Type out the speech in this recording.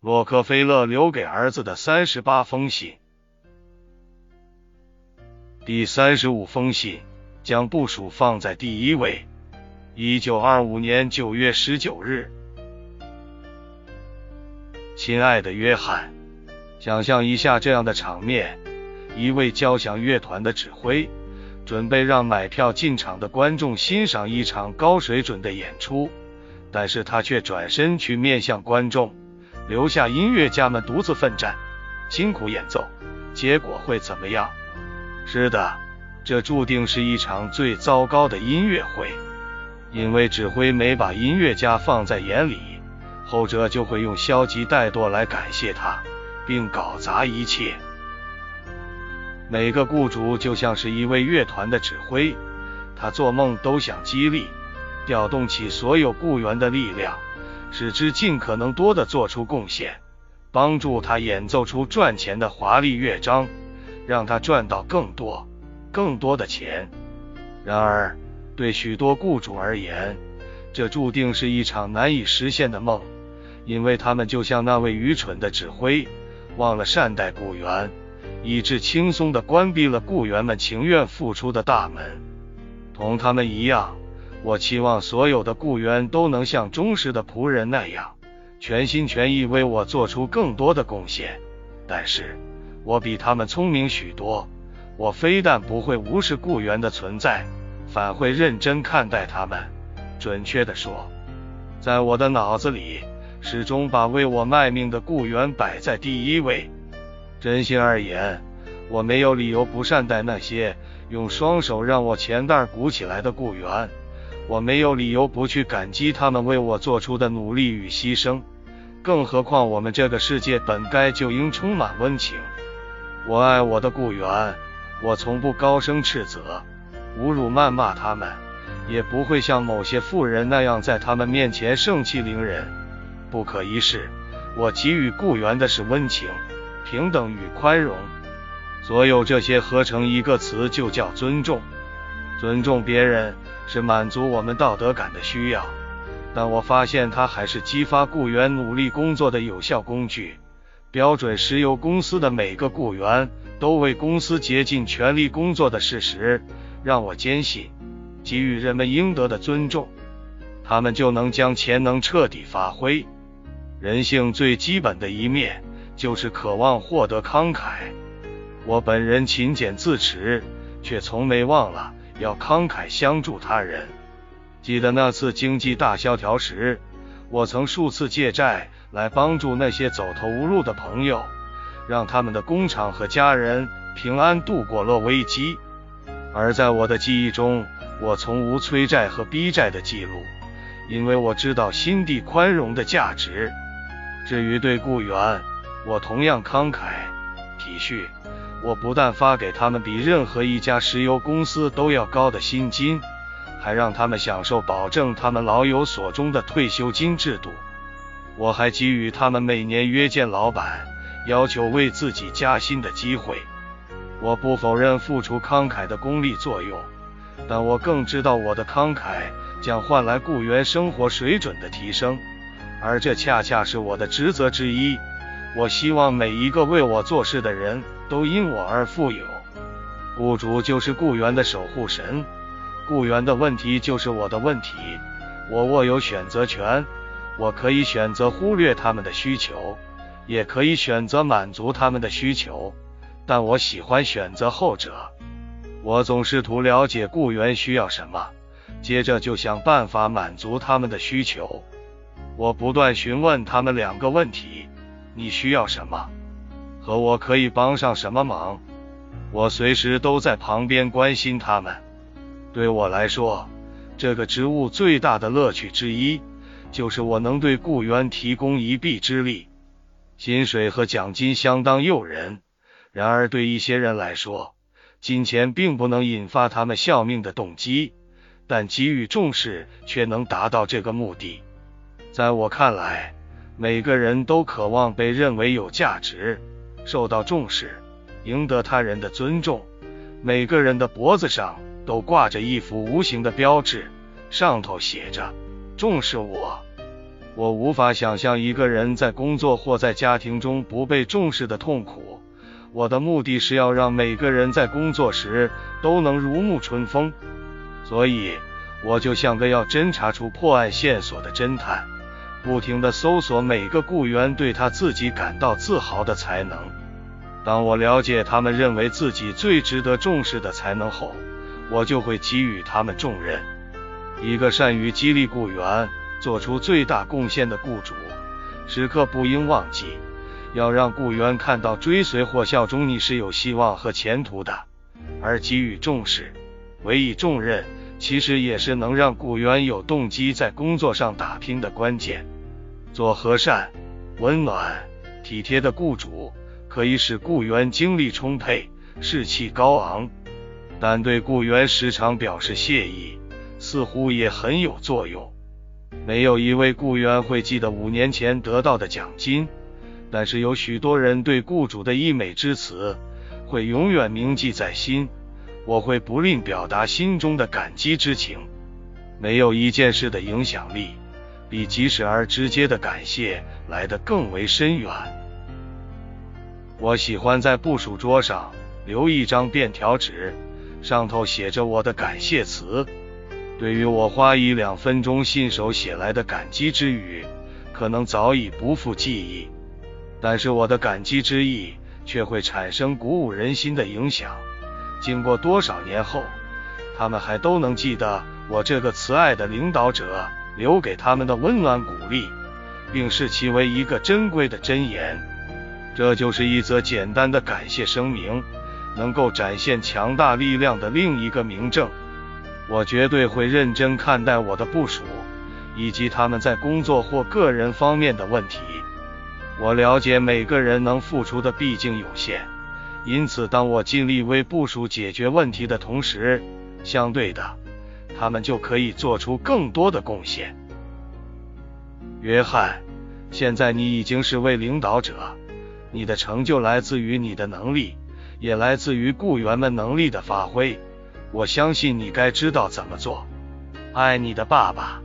洛克菲勒留给儿子的三十八封信。第三十五封信将部署放在第一位。一九二五年九月十九日，亲爱的约翰，想象一下这样的场面：一位交响乐团的指挥准备让买票进场的观众欣赏一场高水准的演出，但是他却转身去面向观众，留下音乐家们独自奋战，辛苦演奏，结果会怎么样？是的，这注定是一场最糟糕的音乐会，因为指挥没把音乐家放在眼里，后者就会用消极怠惰来感谢他，并搞砸一切。每个雇主就像是一位乐团的指挥，他做梦都想激励、调动起所有雇员的力量，使之尽可能多的做出贡献，帮助他演奏出赚钱的华丽乐章。让他赚到更多、更多的钱。然而，对许多雇主而言，这注定是一场难以实现的梦，因为他们就像那位愚蠢的指挥，忘了善待雇员，以致轻松地关闭了雇员们情愿付出的大门。同他们一样，我期望所有的雇员都能像忠实的仆人那样，全心全意为我做出更多的贡献。但是，我比他们聪明许多，我非但不会无视雇员的存在，反会认真看待他们。准确地说，在我的脑子里，始终把为我卖命的雇员摆在第一位。真心而言，我没有理由不善待那些用双手让我钱袋鼓起来的雇员，我没有理由不去感激他们为我做出的努力与牺牲。更何况，我们这个世界本该就应充满温情。我爱我的雇员，我从不高声斥责、侮辱、谩骂他们，也不会像某些富人那样在他们面前盛气凌人。不可一世，我给予雇员的是温情、平等与宽容。所有这些合成一个词，就叫尊重。尊重别人是满足我们道德感的需要，但我发现它还是激发雇员努力工作的有效工具。标准石油公司的每个雇员都为公司竭尽全力工作的事实，让我坚信，给予人们应得的尊重，他们就能将潜能彻底发挥。人性最基本的一面就是渴望获得慷慨。我本人勤俭自持，却从没忘了要慷慨相助他人。记得那次经济大萧条时，我曾数次借债。来帮助那些走投无路的朋友，让他们的工厂和家人平安度过了危机。而在我的记忆中，我从无催债和逼债的记录，因为我知道心地宽容的价值。至于对雇员，我同样慷慨体恤。我不但发给他们比任何一家石油公司都要高的薪金，还让他们享受保证他们老有所终的退休金制度。我还给予他们每年约见老板，要求为自己加薪的机会。我不否认付出慷慨的功利作用，但我更知道我的慷慨将换来雇员生活水准的提升，而这恰恰是我的职责之一。我希望每一个为我做事的人都因我而富有。雇主就是雇员的守护神，雇员的问题就是我的问题，我握有选择权。我可以选择忽略他们的需求，也可以选择满足他们的需求，但我喜欢选择后者。我总试图了解雇员需要什么，接着就想办法满足他们的需求。我不断询问他们两个问题：你需要什么？和我可以帮上什么忙？我随时都在旁边关心他们。对我来说，这个职务最大的乐趣之一。就是我能对雇员提供一臂之力，薪水和奖金相当诱人。然而，对一些人来说，金钱并不能引发他们效命的动机，但给予重视却能达到这个目的。在我看来，每个人都渴望被认为有价值、受到重视，赢得他人的尊重。每个人的脖子上都挂着一幅无形的标志，上头写着。重视我，我无法想象一个人在工作或在家庭中不被重视的痛苦。我的目的是要让每个人在工作时都能如沐春风，所以我就像个要侦查出破案线索的侦探，不停地搜索每个雇员对他自己感到自豪的才能。当我了解他们认为自己最值得重视的才能后，我就会给予他们重任。一个善于激励雇员做出最大贡献的雇主，时刻不应忘记。要让雇员看到追随或效忠你是有希望和前途的，而给予重视、委以重任，其实也是能让雇员有动机在工作上打拼的关键。做和善、温暖、体贴的雇主，可以使雇员精力充沛、士气高昂，但对雇员时常表示谢意，似乎也很有作用。没有一位雇员会记得五年前得到的奖金。但是有许多人对雇主的溢美之词会永远铭记在心，我会不吝表达心中的感激之情。没有一件事的影响力比及时而直接的感谢来得更为深远。我喜欢在部署桌上留一张便条纸，上头写着我的感谢词。对于我花一两分钟信手写来的感激之语，可能早已不复记忆。但是我的感激之意却会产生鼓舞人心的影响。经过多少年后，他们还都能记得我这个慈爱的领导者留给他们的温暖鼓励，并视其为一个珍贵的箴言。这就是一则简单的感谢声明，能够展现强大力量的另一个明证。我绝对会认真看待我的部署，以及他们在工作或个人方面的问题。我了解每个人能付出的毕竟有限，因此当我尽力为部署解决问题的同时，相对的，他们就可以做出更多的贡献。约翰，现在你已经是位领导者，你的成就来自于你的能力，也来自于雇员们能力的发挥。我相信你该知道怎么做。爱你的爸爸。